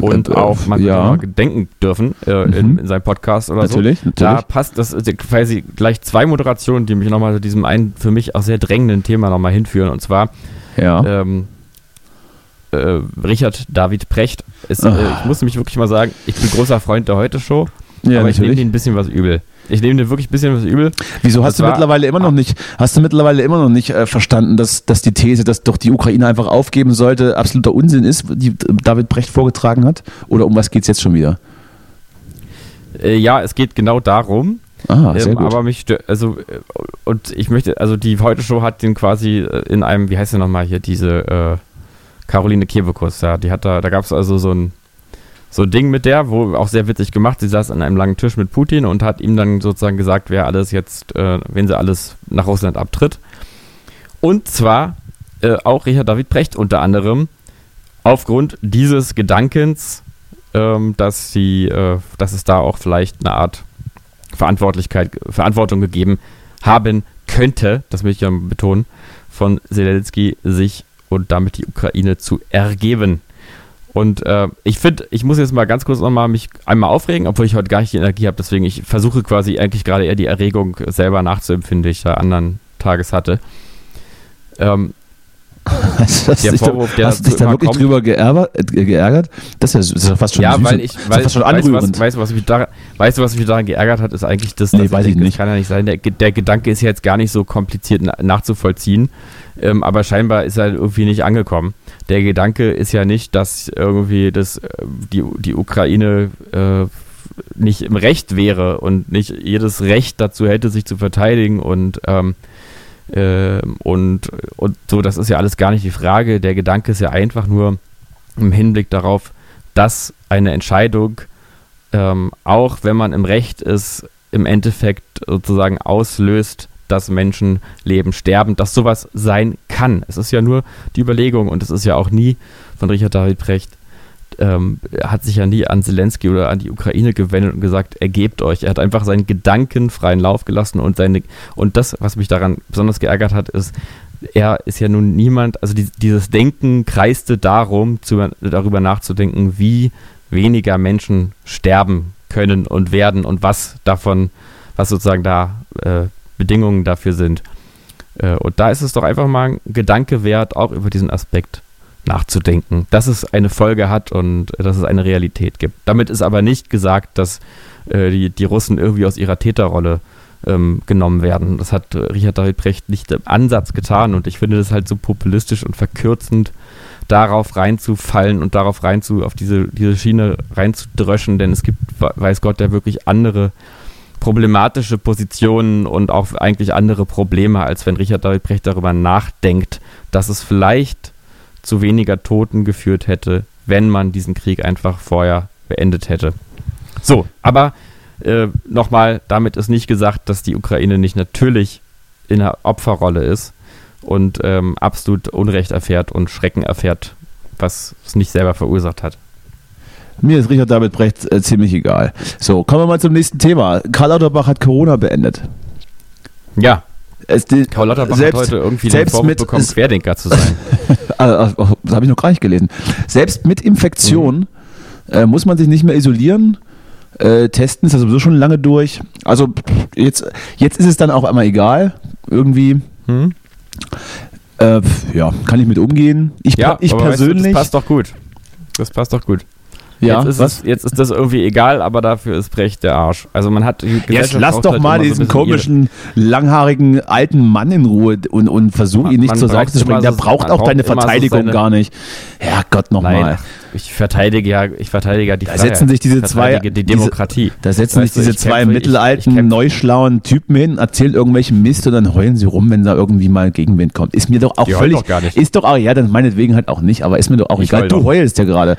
und äh, auch man ja. denken dürfen äh, mhm. in, in, seinem Podcast oder natürlich, so. Natürlich. Da passt das quasi gleich zwei Moderationen, die mich nochmal zu diesem einen für mich auch sehr drängenden Thema nochmal hinführen. Und zwar ja. ähm, äh, Richard David Precht. Ist, äh, ich muss nämlich wirklich mal sagen, ich bin großer Freund der Heute-Show, ja, aber natürlich. ich nehme dir ein bisschen was übel. Ich nehme dir wirklich ein bisschen was übel. Wieso hast du mittlerweile immer noch nicht, hast du mittlerweile immer noch nicht äh, verstanden, dass, dass die These, dass doch die Ukraine einfach aufgeben sollte, absoluter Unsinn ist, die David Brecht vorgetragen hat? Oder um was geht es jetzt schon wieder? Äh, ja, es geht genau darum. Ah, sehr ähm, gut. Aber mich, also, äh, und ich möchte, also die Heute-Show hat den quasi äh, in einem, wie heißt der nochmal hier, diese, äh, Caroline Kebekus, ja, die hat da, da gab es also so ein, so ein Ding mit der, wo auch sehr witzig gemacht. Sie saß an einem langen Tisch mit Putin und hat ihm dann sozusagen gesagt, wer alles jetzt, äh, wenn sie alles nach Russland abtritt. Und zwar äh, auch Richard David Brecht unter anderem aufgrund dieses Gedankens, ähm, dass sie, äh, dass es da auch vielleicht eine Art Verantwortlichkeit, Verantwortung gegeben haben könnte, das will ich ja betonen, von Zelensky sich und damit die Ukraine zu ergeben. Und äh, ich finde, ich muss jetzt mal ganz kurz nochmal mich einmal aufregen, obwohl ich heute gar nicht die Energie habe. Deswegen, ich versuche quasi eigentlich gerade eher die Erregung selber nachzuempfinden, die ich da anderen Tages hatte. Ähm, [LAUGHS] hast, hast, der Vorwurf, der hast dich da wirklich kommt, drüber geärgert, äh, geärgert? Das ist ja, das ist ja fast schon Ja, weil ich, weil, fast schon anrührend. Weißt, du, was, was mich daran, weißt du, was mich daran geärgert hat, ist eigentlich das, nee, weiß ich, denke, nicht. Kann ja nicht sein. Der, der Gedanke ist ja jetzt gar nicht so kompliziert nachzuvollziehen. Ähm, aber scheinbar ist er irgendwie nicht angekommen. Der Gedanke ist ja nicht, dass irgendwie das, äh, die, die Ukraine äh, nicht im Recht wäre und nicht jedes Recht dazu hätte, sich zu verteidigen und ähm, äh, und, und so, das ist ja alles gar nicht die Frage. Der Gedanke ist ja einfach nur im Hinblick darauf, dass eine Entscheidung, ähm, auch wenn man im Recht ist, im Endeffekt sozusagen auslöst, dass Menschen leben, sterben, dass sowas sein kann. Es ist ja nur die Überlegung und es ist ja auch nie von Richard David Precht ähm, hat sich ja nie an Zelensky oder an die Ukraine gewendet und gesagt, ergebt euch. Er hat einfach seinen Gedanken freien Lauf gelassen und seine und das, was mich daran besonders geärgert hat, ist, er ist ja nun niemand, also die, dieses Denken kreiste darum, zu, darüber nachzudenken, wie weniger Menschen sterben können und werden und was davon, was sozusagen da äh, Bedingungen dafür sind. Äh, und da ist es doch einfach mal ein Gedanke wert, auch über diesen Aspekt nachzudenken, dass es eine Folge hat und dass es eine Realität gibt. Damit ist aber nicht gesagt, dass äh, die, die Russen irgendwie aus ihrer Täterrolle ähm, genommen werden. Das hat äh, Richard David Brecht nicht im Ansatz getan und ich finde das halt so populistisch und verkürzend, darauf reinzufallen und darauf rein zu, auf diese, diese Schiene reinzudröschen, denn es gibt, weiß Gott, ja wirklich andere problematische Positionen und auch eigentlich andere Probleme, als wenn Richard David Brecht darüber nachdenkt, dass es vielleicht zu weniger Toten geführt hätte, wenn man diesen Krieg einfach vorher beendet hätte. So, aber äh, nochmal, damit ist nicht gesagt, dass die Ukraine nicht natürlich in der Opferrolle ist und ähm, absolut Unrecht erfährt und Schrecken erfährt, was es nicht selber verursacht hat. Mir ist Richard David Brecht äh, ziemlich egal. So, kommen wir mal zum nächsten Thema. Karl Lauterbach hat Corona beendet. Ja. Die, Karl Lauterbach selbst, hat heute irgendwie den Vorwurf mit, bekommen, Querdenker zu sein. [LAUGHS] Ah, ah, das habe ich noch gar nicht gelesen. Selbst mit Infektion mhm. äh, muss man sich nicht mehr isolieren. Äh, testen ist ja sowieso schon lange durch. Also jetzt, jetzt ist es dann auch einmal egal. Irgendwie. Mhm. Äh, ja, kann ich mit umgehen. Ich, ja, ich persönlich. Weißt du, das passt doch gut. Das passt doch gut. Ja, jetzt ist, was? Es, jetzt ist das irgendwie egal, aber dafür ist Brecht der Arsch. Also man hat Jetzt lass doch halt mal diesen so komischen, langhaarigen alten Mann in Ruhe und, und versuch ihn nicht zur Sorge zu springen. Der so, braucht auch deine Verteidigung so gar nicht. Herrgott nochmal. Ich verteidige ja, ich verteidige ja die Da Freiheit. setzen sich diese zwei, die Demokratie. Diese, da setzen sich diese zwei kämpfe, mittelalten, ich, ich neuschlauen Typen hin, erzählen irgendwelchen Mist und dann heulen sie rum, wenn da irgendwie mal Gegenwind kommt. Ist mir doch auch die völlig, doch ist doch auch, ja, dann meinetwegen halt auch nicht, aber ist mir doch auch ich egal. Du heulst ja gerade.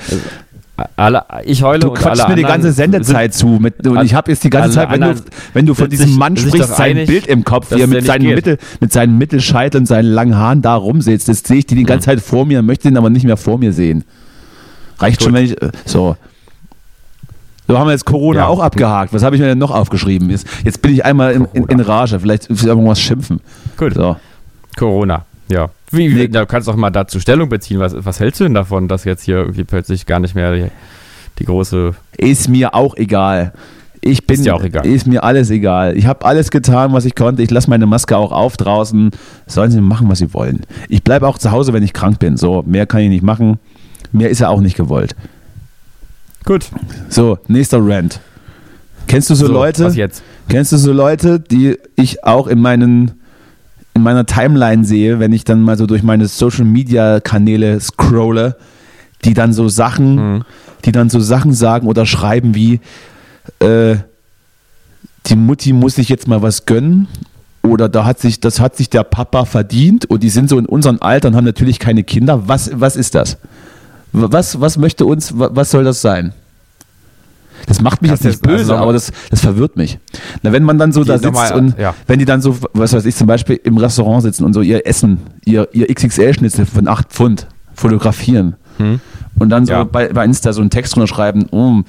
Alle, ich heule du quatschst mir die ganze Sendezeit zu. Mit, und ich habe jetzt die ganze Zeit, wenn du, wenn du von diesem Mann sprichst, sein Bild im Kopf, wie er mit seinen, Mittel, mit seinen Mittelscheitel und seinen langen Haaren da rumsitzt. Das sehe ich die die ganze Zeit vor mir, möchte ihn aber nicht mehr vor mir sehen. Reicht Gut. schon, wenn ich. Äh, so. So haben wir jetzt Corona ja. auch abgehakt. Was habe ich mir denn noch aufgeschrieben? Jetzt, jetzt bin ich einmal in, in, in Rage. Vielleicht irgendwas schimpfen. Gut. So. Corona, ja. Wie, nee. Da kannst du auch mal dazu Stellung beziehen. Was, was hältst du denn davon, dass jetzt hier irgendwie plötzlich gar nicht mehr die, die große. Ist mir auch egal. Ich bin, ist dir auch egal. Ist mir alles egal. Ich habe alles getan, was ich konnte. Ich lasse meine Maske auch auf draußen. Sollen sie machen, was sie wollen. Ich bleibe auch zu Hause, wenn ich krank bin. So, mehr kann ich nicht machen. Mehr ist ja auch nicht gewollt. Gut. So, nächster Rant. Kennst du so, so Leute? Was jetzt? Kennst du so Leute, die ich auch in meinen in meiner Timeline sehe, wenn ich dann mal so durch meine Social Media Kanäle scrolle, die dann so Sachen, mhm. die dann so Sachen sagen oder schreiben wie äh, die Mutti muss sich jetzt mal was gönnen oder da hat sich, das hat sich der Papa verdient und die sind so in unserem Alter und haben natürlich keine Kinder. Was, was ist das? Was, was möchte uns, was soll das sein? Das macht mich das jetzt nicht böse, also aber das, das verwirrt mich. Na, wenn man dann so da sitzt mal, und ja. wenn die dann so, was weiß ich, zum Beispiel im Restaurant sitzen und so ihr Essen, ihr, ihr XXL-Schnitzel von 8 Pfund fotografieren hm. und dann so ja. bei, bei Insta so einen Text drunter schreiben, oh,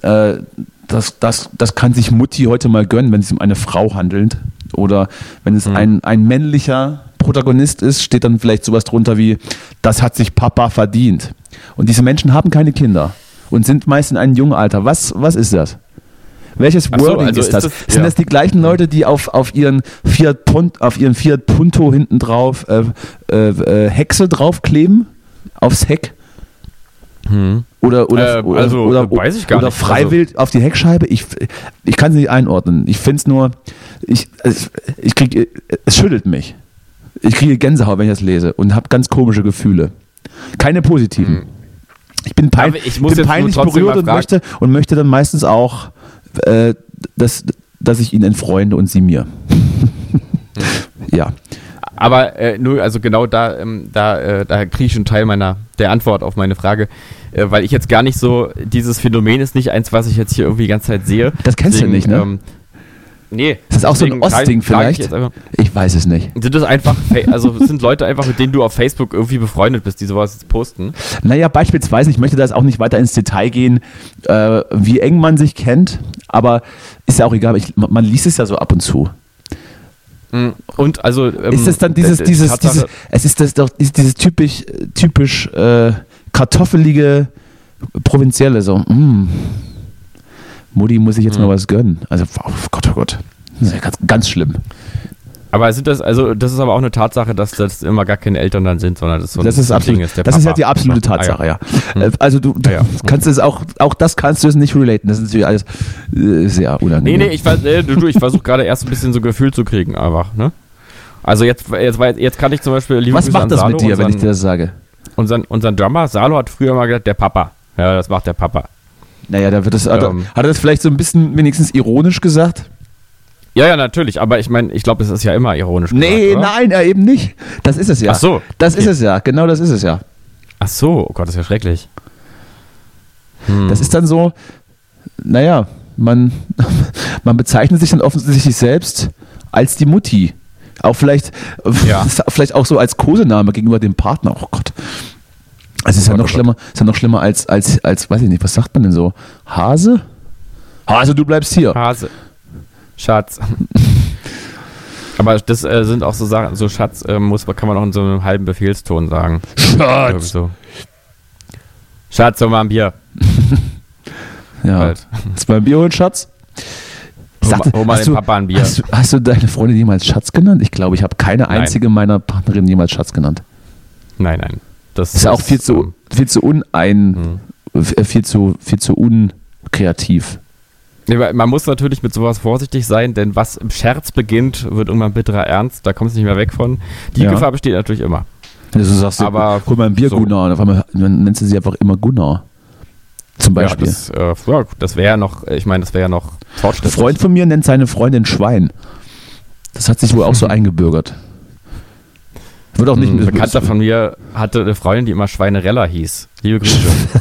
äh, das, das, das kann sich Mutti heute mal gönnen, wenn es um eine Frau handelt. Oder wenn es hm. ein, ein männlicher Protagonist ist, steht dann vielleicht sowas drunter wie, das hat sich Papa verdient. Und diese Menschen haben keine Kinder und sind meist in einem jungen Alter. Was, was ist das? Welches Wording so, also ist, das? Ist das? Sind ja. das die gleichen Leute, die auf, auf, ihren, Fiat Punt, auf ihren Fiat Punto hinten drauf äh, äh, äh, Hexe draufkleben? Aufs Heck? Hm. Oder, oder, äh, also, oder, weiß ich gar oder nicht. freiwillig also. auf die Heckscheibe. Ich, ich kann sie nicht einordnen. Ich finde es nur, ich, ich krieg, es schüttelt mich. Ich kriege Gänsehaut, wenn ich das lese und habe ganz komische Gefühle. Keine positiven. Hm. Ich bin, pein ich bin peinlich berührt und möchte, und möchte dann meistens auch, äh, dass, dass ich ihn entfreunde und sie mir. [LAUGHS] ja. Aber äh, nur, also genau da, ähm, da, äh, da kriege ich schon Teil meiner der Antwort auf meine Frage, äh, weil ich jetzt gar nicht so, dieses Phänomen ist nicht eins, was ich jetzt hier irgendwie die ganze Zeit sehe. Das kennst Deswegen, du nicht, ne? Ähm, Nee. Ist das auch so ein Ostding vielleicht? Ich, ich, weiß es nicht. Sind das einfach, also sind Leute einfach, mit denen du auf Facebook irgendwie befreundet bist, die sowas posten? Naja, beispielsweise, ich möchte da jetzt auch nicht weiter ins Detail gehen, äh, wie eng man sich kennt, aber ist ja auch egal, ich, man liest es ja so ab und zu. Mm, und also ähm, ist es dann dieses, dieses, dieses, es ist das doch ist dieses typisch, typisch äh, kartoffelige Provinzielle so. Mm. Mutti muss ich jetzt mhm. mal was gönnen. Also, oh Gott, oh Gott. Das ist ja ganz, ganz schlimm. Aber sind das, also das ist aber auch eine Tatsache, dass das immer gar keine Eltern dann sind, sondern das so das ist absolut, Ding ist. das Papa. ist ja die absolute Tatsache, ah, ja. ja. Mhm. Also du, du ja, ja. [LAUGHS] kannst es auch, auch das kannst du es nicht relaten. Das ist natürlich alles äh, sehr unangenehm. Nee, nee, ich, äh, du, ich versuche gerade erst ein bisschen so Gefühl zu kriegen, einfach, ne? Also jetzt, jetzt, jetzt kann ich zum Beispiel liebe Was Grüße macht das Salo, mit dir, unseren, wenn ich dir das sage? Unseren, unseren Drummer, Salo hat früher mal gesagt, der Papa. Ja, das macht der Papa. Naja, da wird es. Hat, ähm, hat er das vielleicht so ein bisschen wenigstens ironisch gesagt? Ja, ja, natürlich, aber ich meine, ich glaube, es ist ja immer ironisch. Nee, gesagt, nein, äh, eben nicht. Das ist es ja. Ach so. Das okay. ist es ja, genau das ist es ja. Ach so, oh Gott, das ist ja schrecklich. Hm. Das ist dann so, naja, man, [LAUGHS] man bezeichnet sich dann offensichtlich selbst als die Mutti. Auch vielleicht, ja. [LAUGHS] vielleicht auch so als Kosename gegenüber dem Partner. Oh Gott. Also ist ja oh noch schlimmer, ist ja noch schlimmer als, als, als, weiß ich nicht, was sagt man denn so? Hase? Hase, du bleibst hier. Hase. Schatz. [LAUGHS] Aber das äh, sind auch so Sachen, so Schatz äh, muss, kann man auch in so einem halben Befehlston sagen. Schatz! So. Schatz, hol mal ein Bier. [LAUGHS] ja. Halt. Ist mal ein Bier holen, Schatz? Sagte, hol mal den du, Papa ein Bier. Hast du, hast du, deine Freundin jemals Schatz genannt? Ich glaube, ich habe keine einzige nein. meiner Partnerinnen jemals Schatz genannt. Nein, nein. Das ist, ist auch viel zu, viel zu unein, hm. viel zu, viel zu unkreativ. Man muss natürlich mit sowas vorsichtig sein, denn was im Scherz beginnt, wird irgendwann bitterer Ernst. Da kommst du nicht mehr weg von. Die ja. Gefahr besteht natürlich immer. Also sagst du, aber hol mal ein Bier, so. Gunnar. Und auf einmal nennst du sie einfach immer Gunnar. Zum Beispiel. Ja, das, äh, ja, das wäre ja noch, ich meine, das wäre ja noch fortschrittlich. Ein Freund von mir nennt seine Freundin Schwein. Das hat sich wohl auch so [LAUGHS] eingebürgert. Wird auch nicht ein Bekannter von mir hatte eine Freundin, die immer Schweinerella hieß. Liebe Grüße.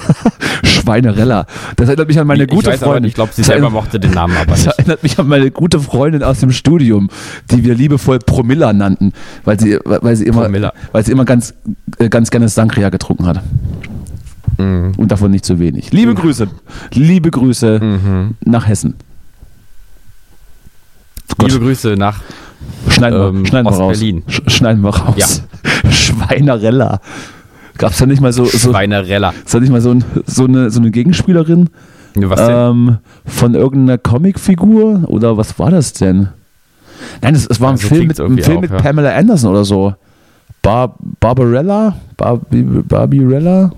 [LAUGHS] Schweinerella. Das erinnert mich an meine ich, gute ich Freundin. ich glaube, sie selber mochte den Namen aber [LAUGHS] nicht. Das erinnert mich an meine gute Freundin aus dem Studium, die wir liebevoll Promilla nannten, weil sie, weil sie immer, weil sie immer ganz, äh, ganz gerne Sangria getrunken hat. Mhm. Und davon nicht zu wenig. Liebe Grüße. Liebe Grüße mhm. nach Hessen. Liebe Grüße nach Schneiden, ähm, wir, schneiden wir raus. Berlin. Schneiden wir raus. Ja. [LAUGHS] Schweinerella. Gab es da nicht mal so, so Schweinerella. Ist da nicht mal so, ein, so, eine, so eine Gegenspielerin? Was denn? Ähm, von irgendeiner Comicfigur? Oder was war das denn? Nein, es, es war ein ja, so Film, mit, ein Film auch, mit ja. Pamela Anderson oder so. Bar Barbarella? Barbie, Barbierella?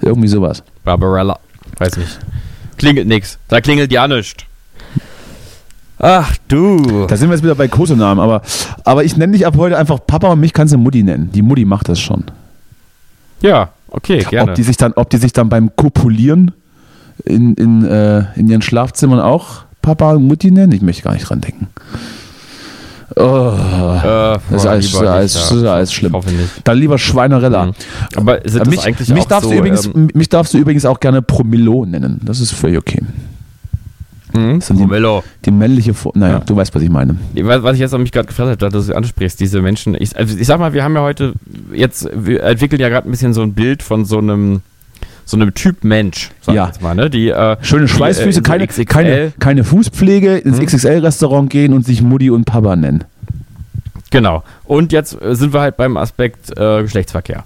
Irgendwie sowas. Barbarella. Weiß nicht. Klingelt nix. Da klingelt ja nichts. Ach du. Da sind wir jetzt wieder bei Kosenamen, aber, aber ich nenne dich ab heute einfach Papa und mich kannst du Mutti nennen. Die Mutti macht das schon. Ja, okay, gerne. Ob die sich dann, ob die sich dann beim Kopulieren in, in, äh, in ihren Schlafzimmern auch Papa und Mutti nennen? Ich möchte gar nicht dran denken. Oh, äh, das ist alles, alles, das ist alles schlimm. Dann lieber Schweinerella. Mhm. Aber sind das mich, eigentlich mich auch darfst so, du übrigens, ähm, Mich darfst du übrigens auch gerne Promillo nennen. Das ist völlig okay. Mhm. So die, die, männliche Form. Naja, ja. du weißt, was ich meine. Was ich jetzt mich gerade gefragt habe, dass du ansprichst, diese Menschen. Ich, also ich sag mal, wir haben ja heute, jetzt, wir entwickeln ja gerade ein bisschen so ein Bild von so einem so einem Typ Mensch, sag ja. jetzt mal, ne? Die, äh, Schöne Schweißfüße, die, äh, keine, keine, keine Fußpflege, ins mhm. XXL-Restaurant gehen und sich Mutti und Papa nennen. Genau. Und jetzt äh, sind wir halt beim Aspekt äh, Geschlechtsverkehr.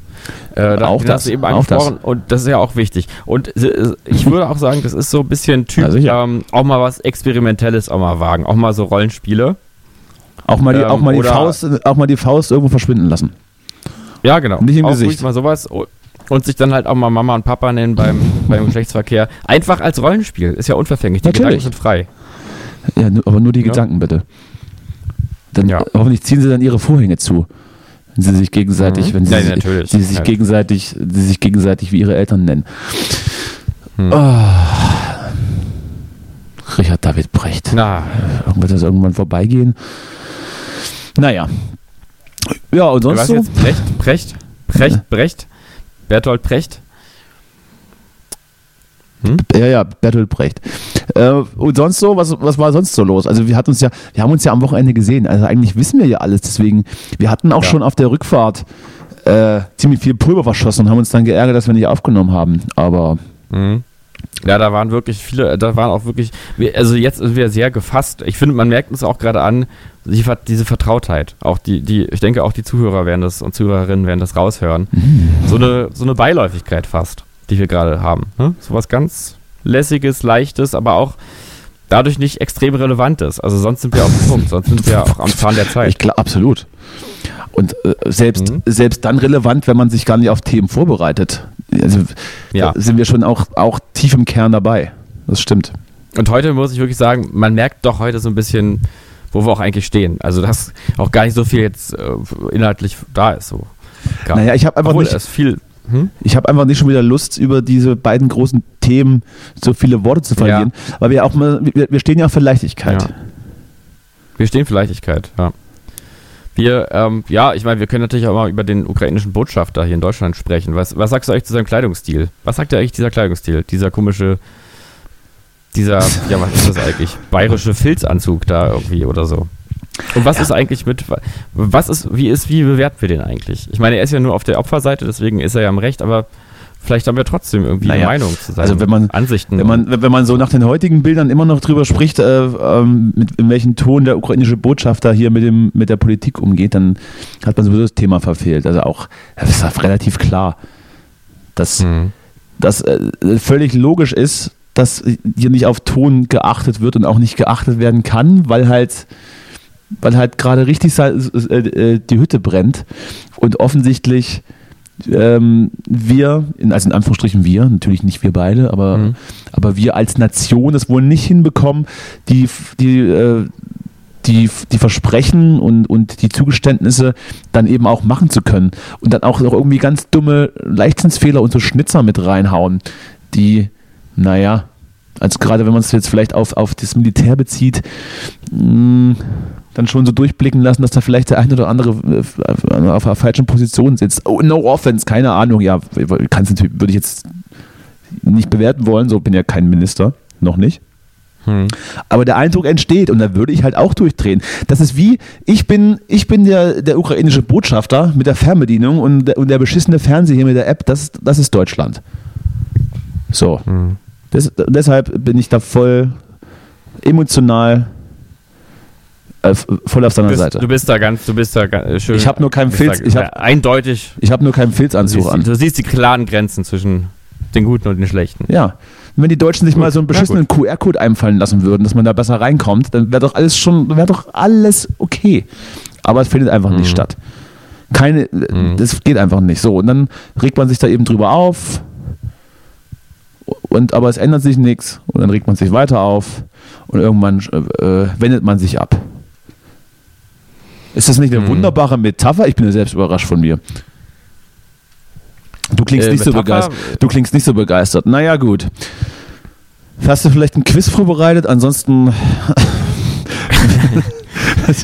Äh, da, auch das, eben angesprochen das. und das ist ja auch wichtig. Und äh, ich würde auch sagen, das ist so ein bisschen Typ, ähm, auch mal was Experimentelles auch mal wagen, auch mal so Rollenspiele. Auch mal die, ähm, auch mal die Faust, auch mal die Faust irgendwo verschwinden lassen. Ja, genau. Nicht im auch Gesicht. mal sowas und sich dann halt auch mal Mama und Papa nennen beim, beim Geschlechtsverkehr. Einfach als Rollenspiel. Ist ja unverfänglich. Die Natürlich. Gedanken sind frei. Ja, aber nur die ja. Gedanken bitte. Dann ja. hoffentlich ziehen sie dann ihre Vorhänge zu. Wenn sie sich gegenseitig, mhm. wenn sie, Nein, sich, sie sich gegenseitig, sie sich gegenseitig wie ihre Eltern nennen. Hm. Oh. Richard David Brecht. Na. Wird das irgendwann vorbeigehen? Naja. Ja, und sonst Was so? Jetzt? Brecht? Brecht? Brecht? Brecht? Bertolt Brecht? Hm? Ja, ja, Bertolt Brecht. Äh, und sonst so, was, was war sonst so los? Also wir hatten uns ja, wir haben uns ja am Wochenende gesehen. Also eigentlich wissen wir ja alles. Deswegen, wir hatten auch ja. schon auf der Rückfahrt äh, ziemlich viel Pulver verschossen und haben uns dann geärgert, dass wir nicht aufgenommen haben. Aber mhm. Ja, da waren wirklich viele, da waren auch wirklich, also jetzt sind wir sehr gefasst. Ich finde, man merkt uns auch gerade an, diese Vertrautheit. Auch die, die, ich denke, auch die Zuhörer werden das und Zuhörerinnen werden das raushören. Mhm. So eine, so eine Beiläufigkeit fast, die wir gerade haben. Ne? So was ganz lässiges, leichtes, aber auch dadurch nicht extrem relevantes. Also sonst sind wir auf dem [LAUGHS] Punkt, sonst sind wir auch am Zahn der Zeit. Ich glaube, absolut. Und äh, selbst, mhm. selbst dann relevant, wenn man sich gar nicht auf Themen vorbereitet. Also ja. sind wir schon auch, auch tief im Kern dabei. Das stimmt. Und heute muss ich wirklich sagen, man merkt doch heute so ein bisschen, wo wir auch eigentlich stehen. Also dass auch gar nicht so viel jetzt äh, inhaltlich da ist. So. Gar naja, ich habe einfach Obwohl, nicht viel. Hm? Ich habe einfach nicht schon wieder Lust, über diese beiden großen Themen so viele Worte zu verlieren, ja. weil wir auch mal, wir, wir stehen ja auch für Leichtigkeit. Ja. Wir stehen für Leichtigkeit, ja. Wir, ähm, ja, ich meine, wir können natürlich auch mal über den ukrainischen Botschafter hier in Deutschland sprechen. Was, was sagst du eigentlich zu seinem Kleidungsstil? Was sagt dir eigentlich dieser Kleidungsstil? Dieser komische, dieser, ja, was ist das eigentlich? Bayerische Filzanzug da irgendwie oder so. Und was ja. ist eigentlich mit, was ist, wie ist, wie bewerten wir den eigentlich? Ich meine, er ist ja nur auf der Opferseite, deswegen ist er ja am Recht, aber vielleicht haben wir trotzdem irgendwie naja, eine Meinung zu seinen also wenn man, Ansichten. Wenn man, wenn man so nach den heutigen Bildern immer noch drüber spricht, äh, ähm, mit in welchem Ton der ukrainische Botschafter hier mit, dem, mit der Politik umgeht, dann hat man sowieso das Thema verfehlt. Also auch, das ist relativ klar, dass mhm. das äh, völlig logisch ist, dass hier nicht auf Ton geachtet wird und auch nicht geachtet werden kann, weil halt weil halt gerade richtig äh, äh, die Hütte brennt und offensichtlich ähm, wir, in, also in Anführungsstrichen wir, natürlich nicht wir beide, aber, mhm. aber wir als Nation es wohl nicht hinbekommen, die, die, äh, die, die Versprechen und, und die Zugeständnisse dann eben auch machen zu können. Und dann auch noch irgendwie ganz dumme Leichtsinnsfehler und so Schnitzer mit reinhauen, die, naja, also gerade wenn man es jetzt vielleicht auf, auf das Militär bezieht, mh, mm, dann schon so durchblicken lassen, dass da vielleicht der eine oder andere äh, auf einer falschen Position sitzt. Oh, no offense, keine Ahnung. Ja, kannst natürlich, würde ich jetzt nicht bewerten wollen, so bin ja kein Minister, noch nicht. Hm. Aber der Eindruck entsteht und da würde ich halt auch durchdrehen. Das ist wie, ich bin, ich bin der, der ukrainische Botschafter mit der Fernbedienung und der, und der beschissene Fernseher hier mit der App, das, das ist Deutschland. So. Hm. Das, deshalb bin ich da voll emotional äh, voll auf seiner bist, Seite. Du bist da ganz, du bist da ganz schön. Ich habe nur keinen Filz. ich hab, eindeutig. Ich habe nur keinen Filzanzug an. Du siehst die klaren Grenzen zwischen den Guten und den Schlechten. Ja. wenn die Deutschen sich gut. mal so einen beschissenen QR-Code einfallen lassen würden, dass man da besser reinkommt, dann wäre doch alles schon, wäre doch alles okay. Aber es findet einfach mhm. nicht statt. Keine, mhm. das geht einfach nicht. So, und dann regt man sich da eben drüber auf. Und aber es ändert sich nichts. Und dann regt man sich weiter auf. Und irgendwann äh, wendet man sich ab. Ist das nicht eine mhm. wunderbare Metapher? Ich bin ja selbst überrascht von mir. Du klingst, äh, nicht so begeistert. du klingst nicht so begeistert. Naja, gut. Hast du vielleicht ein Quiz vorbereitet? Ansonsten. [LAUGHS]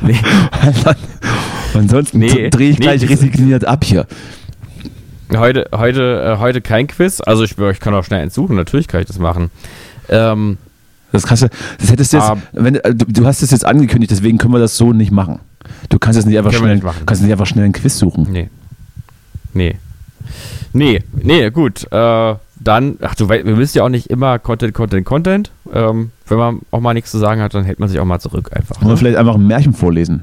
nee. [LAUGHS] Ansonsten nee, drehe ich gleich nee, resigniert ab hier. Heute, heute, äh, heute kein Quiz. Also ich, ich kann auch schnell eins suchen. Natürlich kann ich das machen. Ähm, das, kannst du, das hättest du jetzt, um, wenn, äh, du, du hast es jetzt angekündigt, deswegen können wir das so nicht machen. Du kannst jetzt nicht einfach, schnell, nicht kannst nicht einfach schnell einen Quiz suchen. Nee. Nee. Nee, nee, gut. Äh, dann, ach du, wir müssen ja auch nicht immer Content, Content, Content. Ähm, wenn man auch mal nichts zu sagen hat, dann hält man sich auch mal zurück einfach. Oder ne? vielleicht einfach ein Märchen vorlesen.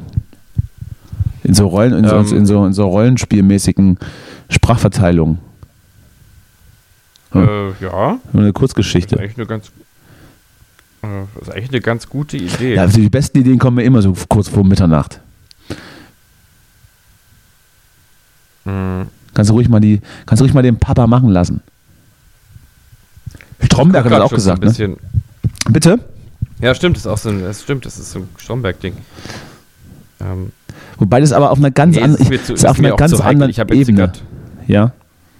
In so Rollen, in, ähm, so, in, so, in so rollenspielmäßigen Sprachverteilungen. Hm. Äh, ja. Eine Kurzgeschichte. Das ist eigentlich eine ganz, äh, das ist eigentlich eine ganz gute Idee. Ja, also die besten Ideen kommen mir immer so kurz vor Mitternacht. Mhm. Kannst du ruhig mal die, kannst du ruhig mal den Papa machen lassen. Stromberg hat das auch gesagt, ne? Bitte? Ja, stimmt, das ist auch so ein, das stimmt, das ist so ein Stromberg-Ding. Ähm, Wobei das aber auf einer ganz, nee, an, ist, ist auf einer ganz anderen Ebene. Ja.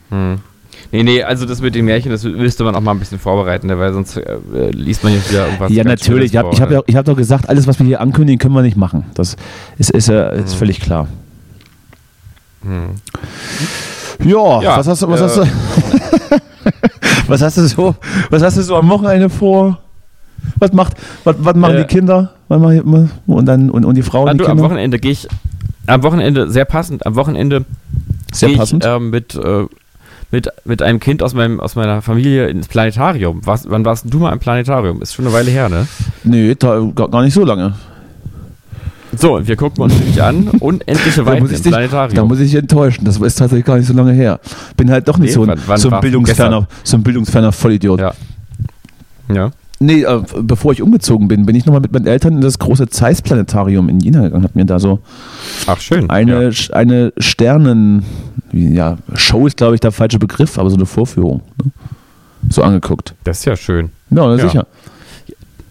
Hm. Nee, nee, also das mit den Märchen, das müsste man auch mal ein bisschen vorbereiten, ne, weil sonst äh, liest man jetzt wieder irgendwas. Ja, natürlich. Ich habe hab, ja, hab doch gesagt, alles, was wir hier ankündigen, können wir nicht machen. Das ist, ist, äh, ist hm. völlig klar. Hm. Ja, ja, was hast du, was äh, hast du, [LAUGHS] was hast du so, was hast du so am Wochenende vor? Was macht, was, was machen Äh, die Kinder? Was machen, und dann und, und die Frauen Na, die du, am Kinder? Wochenende gehe ich, am Wochenende, sehr passend, am Wochenende Sehr gehe passend. ich ähm, mit, äh, mit, mit einem Kind aus, meinem, aus meiner Familie ins Planetarium. Was, wann warst du mal im Planetarium? Ist schon eine Weile her, ne? nee, da, gar, nicht so lange. So, wir gucken uns nämlich an, unendliche [LAUGHS] Weiten muss, im ich dich, Planetarium. da muss ich dich enttäuschen. Das ist tatsächlich gar nicht so lange her. Bin halt doch nicht Nee, so ein, wann- wann so, ein warst du bildungsferner, so ein bildungsferner Vollidiot. Ja. ja. Nee, äh, bevor ich umgezogen bin, bin ich nochmal mit meinen Eltern in das große Zeiss-Planetarium in Jena gegangen. Hab mir da so Ach, schön. eine, ja. Eine Sternen, ja, Show ist glaube ich der falsche Begriff, aber so eine Vorführung. Ne? So angeguckt. Das ist ja schön. Ja, Ja. sicher.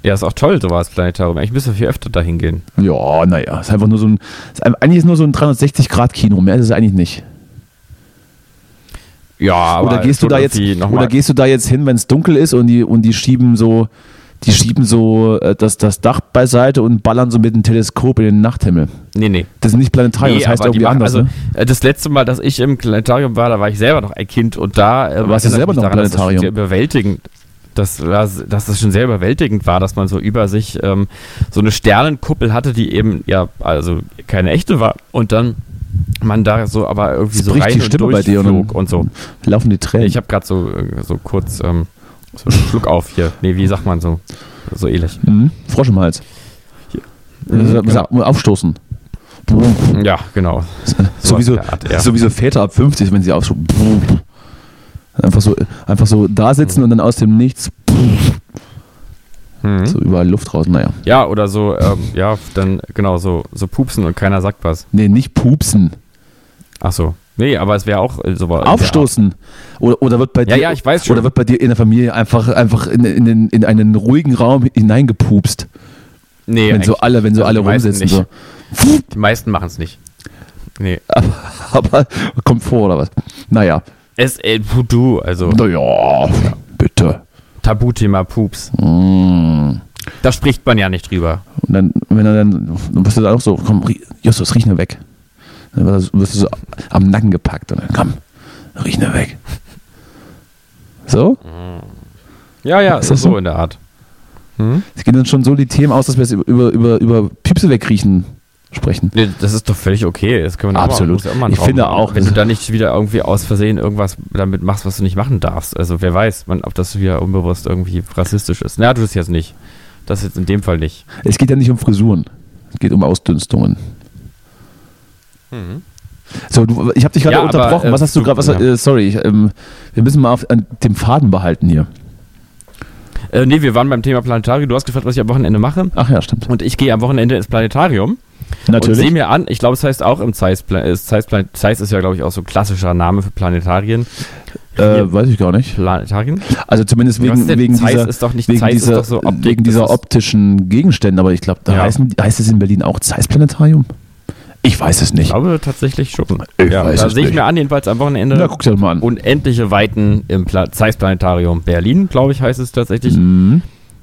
Ja, ist auch toll, sowas Planetarium. Eigentlich müsste viel öfter dahin gehen. Ja, naja, ist einfach nur so ein, ist, eigentlich ist nur so ein 360-Grad-Kino, mehr ist es eigentlich nicht. Ja, aber oder gehst du da jetzt, oder gehst du da jetzt hin, wenn es dunkel ist und die, und die schieben so, die schieben so äh, das, das Dach beiseite und ballern so mit dem Teleskop in den Nachthimmel. Nee, nee. Das ist nicht Planetarium, Nee, das heißt irgendwie machen- anders. also, ne? äh, Das letzte Mal, dass ich im Planetarium war, da war ich selber noch ein Kind und da äh, warst du ich selber noch daran, dass das Planetarium? sehr überwältigend dass, war- dass das schon sehr überwältigend war, dass man so über sich ähm, so eine Sternenkuppel hatte, die eben ja also keine echte war und dann man da so aber irgendwie so rein die und Stimme bei dir und und so. Laufen die Tränen. Ich habe gerade so äh, so kurz ähm, so einen Schluck auf hier. Nee, wie sagt man so so ähnlich. mhm. Frosch im Hals. Mhm, Sag- Aufstoßen. Ja, genau. Sowieso, in der Art, ja. sowieso Väter ab 50, wenn sie aufstoßen. Einfach so, einfach so da sitzen und dann aus dem Nichts Mhm. so überall Luft raus. Naja. Ja, oder so, ähm, ja, dann genau so, so pupsen und keiner sagt was. Nee, nicht pupsen. Ach so. Nee, aber es wäre auch äh, so Aufstoßen. Oder, oder wird bei Ja, dir, ja, ich weiß schon. Oder wird bei dir in der Familie einfach, einfach in, in, den, in einen ruhigen Raum hineingepupst. Nee, wenn so alle, wenn so alle [LAUGHS] die meisten rumsitzen. So. Die meisten machen es nicht. Nee. [LAUGHS] Aber kommt vor, oder was? Naja. Es äh, du, also Naja, bitte. Tabuthema Pups. Mm. Da spricht man ja nicht drüber. Und dann, wenn er dann, dann wirst du dann auch so, komm, Justus, riech nur weg. Dann wirst du- so am Nacken gepackt und dann, komm, riech nur weg. So? Ja, ja, Ist so, das so? in der Art. Hm? Es gehen dann schon so die Themen aus, dass wir jetzt über, über, über Piepse wegriechen sprechen. Nee, das ist doch völlig okay. Das können wir auch Absolut. Mal, Ich finde auch, Wenn du da nicht wieder irgendwie aus Versehen irgendwas damit machst, was du nicht machen darfst. Also wer weiß, man, ob das wieder unbewusst irgendwie rassistisch ist. Na, du das jetzt nicht. Das jetzt in dem Fall nicht. Es geht ja nicht um Frisuren. Es geht um Ausdünstungen. So, du, ich habe dich gerade Ja, aber, unterbrochen. äh, was hast du gerade? ja. Äh, sorry, ich, ähm, wir müssen mal auf, an dem Faden behalten hier. Äh, nee, wir waren beim Thema Planetarium. Du hast gefragt, was ich am Wochenende mache. Ach ja, stimmt. Und ich gehe am Wochenende ins Planetarium und Natürlich. sehe mir an, ich glaube, es heißt auch im Zeiss, äh, Zeiss, Zeiss ist ja, glaube ich, auch so ein klassischer Name für Planetarien. äh, weiß ich gar nicht. Planetarien? Also zumindest wegen, wegen Zeiss dieser, ist doch nicht- wegen Zeiss dieser, so Optik, wegen dieser optischen Gegenstände. Aber ich glaube, da Ja. heißen, heißt es in Berlin auch Zeiss-Planetarium? Ich weiß es Ich nicht. glaube tatsächlich schon. Ich ja, weiß da es sehe ich nicht. mir an, jedenfalls am Wochenende. Na, guck dir doch mal an. Unendliche Weiten im Pla Zeiss Planetarium Berlin, glaube ich, heißt es tatsächlich. Mhm.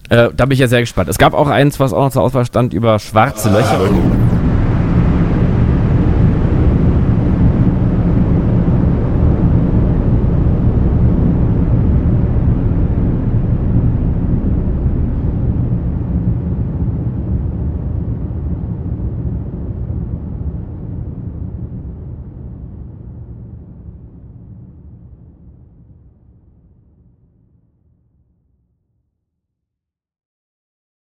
Äh, da bin ich ja sehr gespannt. Es gab auch eins, was auch noch zur Auswahl stand über schwarze Löcher.